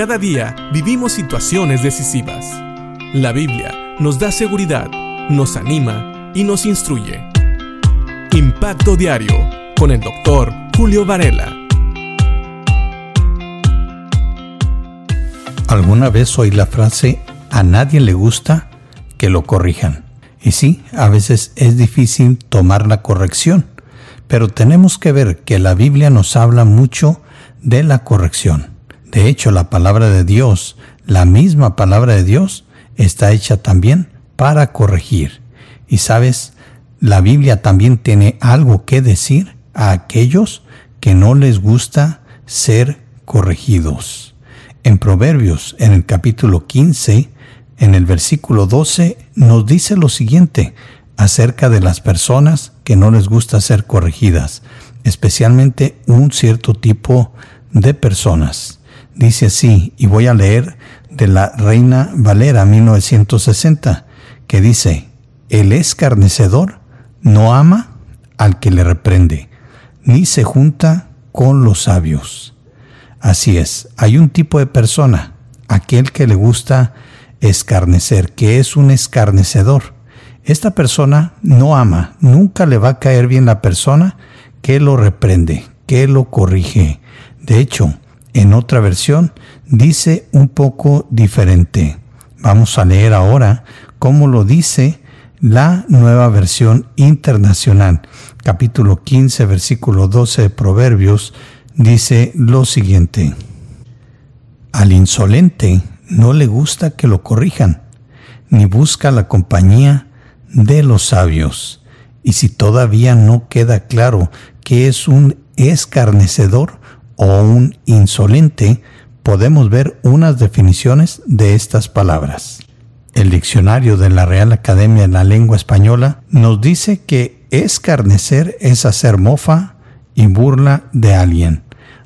Cada día vivimos situaciones decisivas. La Biblia nos da seguridad, nos anima y nos instruye. Impacto Diario con el doctor Julio Varela. ¿Alguna vez oí la frase a nadie le gusta que lo corrijan? Y sí, a veces es difícil tomar la corrección, pero tenemos que ver que la Biblia nos habla mucho de la corrección. De hecho, la palabra de Dios, la misma palabra de Dios, está hecha también para corregir. Y sabes, la Biblia también tiene algo que decir a aquellos que no les gusta ser corregidos. En Proverbios, en el capítulo 15, en el versículo 12, nos dice lo siguiente acerca de las personas que no les gusta ser corregidas, especialmente un cierto tipo de personas. Dice así, y voy a leer de la Reina Valera 1960, que dice, el escarnecedor no ama al que le reprende, ni se junta con los sabios. Así es, hay un tipo de persona, aquel que le gusta escarnecer, que es un escarnecedor. Esta persona no ama, nunca le va a caer bien la persona que lo reprende, que lo corrige. De hecho, en otra versión dice un poco diferente. Vamos a leer ahora cómo lo dice la nueva versión internacional. Capítulo 15, versículo 12 de Proverbios dice lo siguiente. Al insolente no le gusta que lo corrijan, ni busca la compañía de los sabios. Y si todavía no queda claro que es un escarnecedor, o un insolente, podemos ver unas definiciones de estas palabras. El diccionario de la Real Academia de la Lengua Española nos dice que escarnecer es hacer mofa y burla de alguien.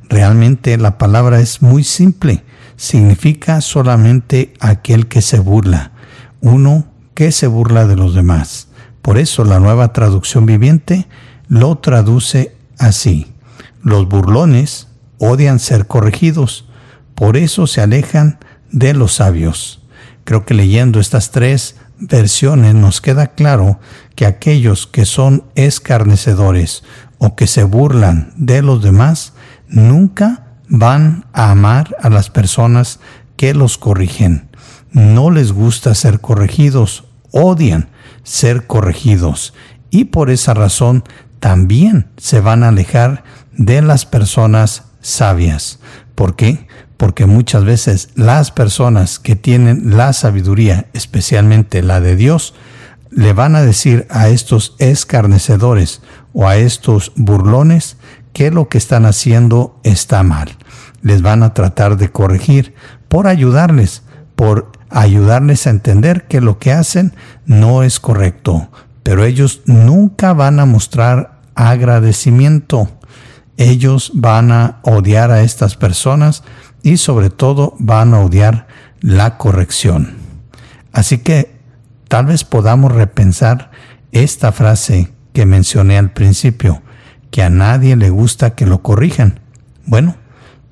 Realmente la palabra es muy simple, significa solamente aquel que se burla, uno que se burla de los demás. Por eso la nueva traducción viviente lo traduce así. Los burlones odian ser corregidos, por eso se alejan de los sabios. Creo que leyendo estas tres versiones nos queda claro que aquellos que son escarnecedores o que se burlan de los demás nunca van a amar a las personas que los corrigen. No les gusta ser corregidos, odian ser corregidos y por esa razón también se van a alejar de las personas sabias. ¿Por qué? Porque muchas veces las personas que tienen la sabiduría, especialmente la de Dios, le van a decir a estos escarnecedores o a estos burlones que lo que están haciendo está mal. Les van a tratar de corregir por ayudarles, por ayudarles a entender que lo que hacen no es correcto. Pero ellos nunca van a mostrar agradecimiento ellos van a odiar a estas personas y sobre todo van a odiar la corrección. Así que tal vez podamos repensar esta frase que mencioné al principio, que a nadie le gusta que lo corrijan. Bueno,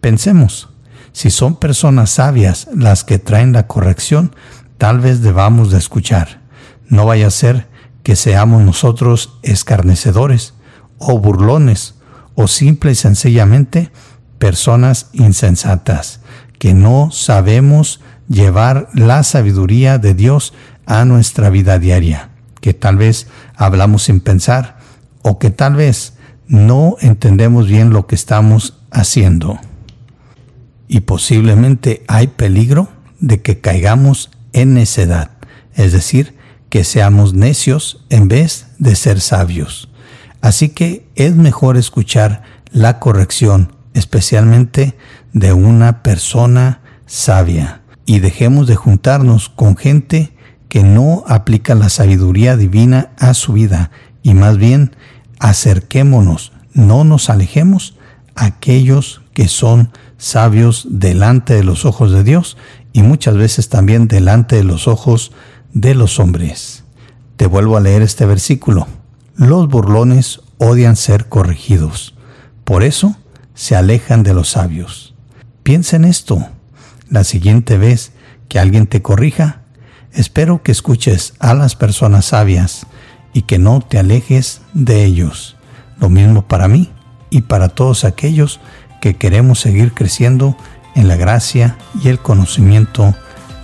pensemos, si son personas sabias las que traen la corrección, tal vez debamos de escuchar. No vaya a ser que seamos nosotros escarnecedores o burlones o simple y sencillamente personas insensatas que no sabemos llevar la sabiduría de Dios a nuestra vida diaria, que tal vez hablamos sin pensar o que tal vez no entendemos bien lo que estamos haciendo. Y posiblemente hay peligro de que caigamos en necedad, es decir, que seamos necios en vez de ser sabios. Así que es mejor escuchar la corrección, especialmente de una persona sabia, y dejemos de juntarnos con gente que no aplica la sabiduría divina a su vida, y más bien acerquémonos, no nos alejemos a aquellos que son sabios delante de los ojos de Dios y muchas veces también delante de los ojos de los hombres. Te vuelvo a leer este versículo. Los burlones odian ser corregidos. Por eso se alejan de los sabios. Piensa en esto. La siguiente vez que alguien te corrija, espero que escuches a las personas sabias y que no te alejes de ellos. Lo mismo para mí y para todos aquellos que queremos seguir creciendo en la gracia y el conocimiento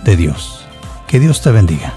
de Dios. Que Dios te bendiga.